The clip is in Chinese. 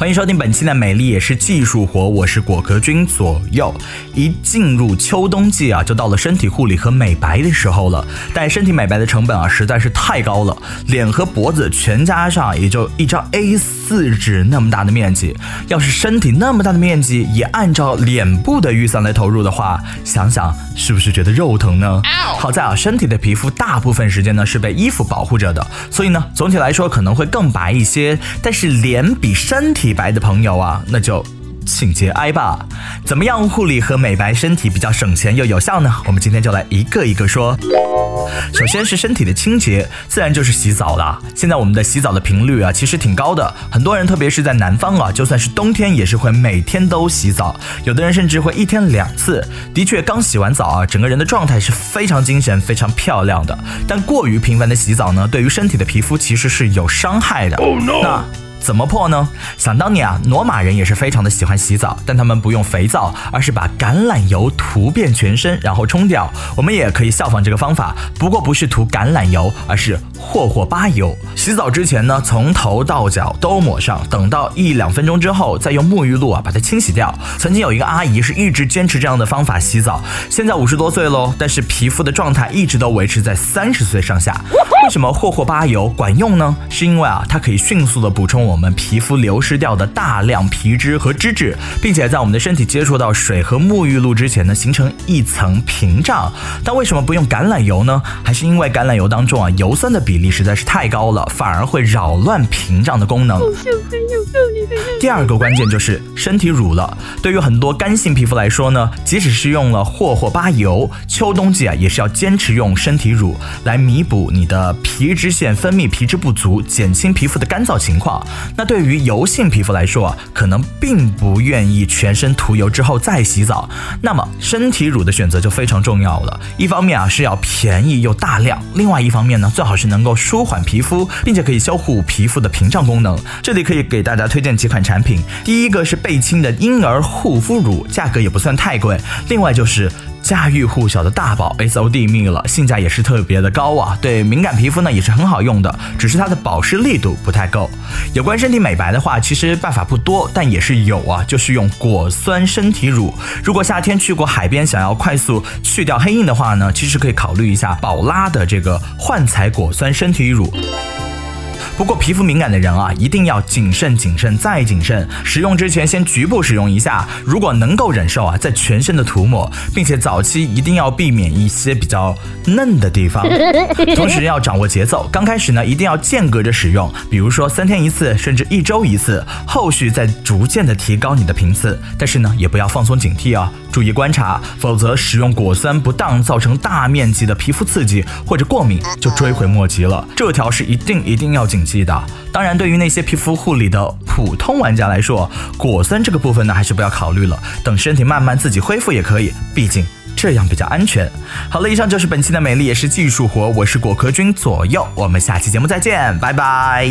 欢迎收听本期的《美丽也是技术活》，我是果壳君左右。一进入秋冬季啊，就到了身体护理和美白的时候了。但身体美白的成本啊，实在是太高了，脸和脖子全加上也就一张 A4 纸那么大的面积。要是身体那么大的面积也按照脸部的预算来投入的话，想想是不是觉得肉疼呢？好在啊，身体的皮肤大部分时间呢是被衣服保护着的，所以呢，总体来说可能会更白一些。但是脸比身体白的朋友啊，那就请节哀吧。怎么样护理和美白身体比较省钱又有效呢？我们今天就来一个一个说。首先是身体的清洁，自然就是洗澡了。现在我们的洗澡的频率啊，其实挺高的。很多人，特别是在南方啊，就算是冬天也是会每天都洗澡，有的人甚至会一天两次。的确，刚洗完澡啊，整个人的状态是非常精神、非常漂亮的。但过于频繁的洗澡呢，对于身体的皮肤其实是有伤害的。那。怎么破呢？想当年啊，罗马人也是非常的喜欢洗澡，但他们不用肥皂，而是把橄榄油涂遍全身，然后冲掉。我们也可以效仿这个方法，不过不是涂橄榄油，而是霍霍巴油。洗澡之前呢，从头到脚都抹上，等到一两分钟之后，再用沐浴露啊把它清洗掉。曾经有一个阿姨是一直坚持这样的方法洗澡，现在五十多岁喽，但是皮肤的状态一直都维持在三十岁上下。为什么霍霍巴油管用呢？是因为啊，它可以迅速的补充。我们皮肤流失掉的大量皮脂和脂质，并且在我们的身体接触到水和沐浴露之前呢，形成一层屏障。但为什么不用橄榄油呢？还是因为橄榄油当中啊，油酸的比例实在是太高了，反而会扰乱屏障的功能。第二个关键就是身体乳了。对于很多干性皮肤来说呢，即使是用了霍霍巴油，秋冬季啊，也是要坚持用身体乳来弥补你的皮脂腺分泌皮脂不足，减轻皮肤的干燥情况。那对于油性皮肤来说啊，可能并不愿意全身涂油之后再洗澡，那么身体乳的选择就非常重要了。一方面啊是要便宜又大量，另外一方面呢最好是能够舒缓皮肤，并且可以修护皮肤的屏障功能。这里可以给大家推荐几款产品，第一个是贝亲的婴儿护肤乳，价格也不算太贵。另外就是。家喻户晓的大宝 S O D 蜜了，性价也是特别的高啊，对敏感皮肤呢也是很好用的，只是它的保湿力度不太够。有关身体美白的话，其实办法不多，但也是有啊，就是用果酸身体乳。如果夏天去过海边，想要快速去掉黑印的话呢，其实可以考虑一下宝拉的这个焕彩果酸身体乳。不过皮肤敏感的人啊，一定要谨慎、谨慎再谨慎。使用之前先局部使用一下，如果能够忍受啊，在全身的涂抹，并且早期一定要避免一些比较嫩的地方。同时要掌握节奏，刚开始呢一定要间隔着使用，比如说三天一次，甚至一周一次，后续再逐渐的提高你的频次。但是呢，也不要放松警惕啊，注意观察，否则使用果酸不当，造成大面积的皮肤刺激或者过敏，就追悔莫及了。这条是一定一定要谨。记的，当然，对于那些皮肤护理的普通玩家来说，果酸这个部分呢，还是不要考虑了。等身体慢慢自己恢复也可以，毕竟这样比较安全。好了，以上就是本期的美丽也是技术活，我是果壳君左右，我们下期节目再见，拜拜。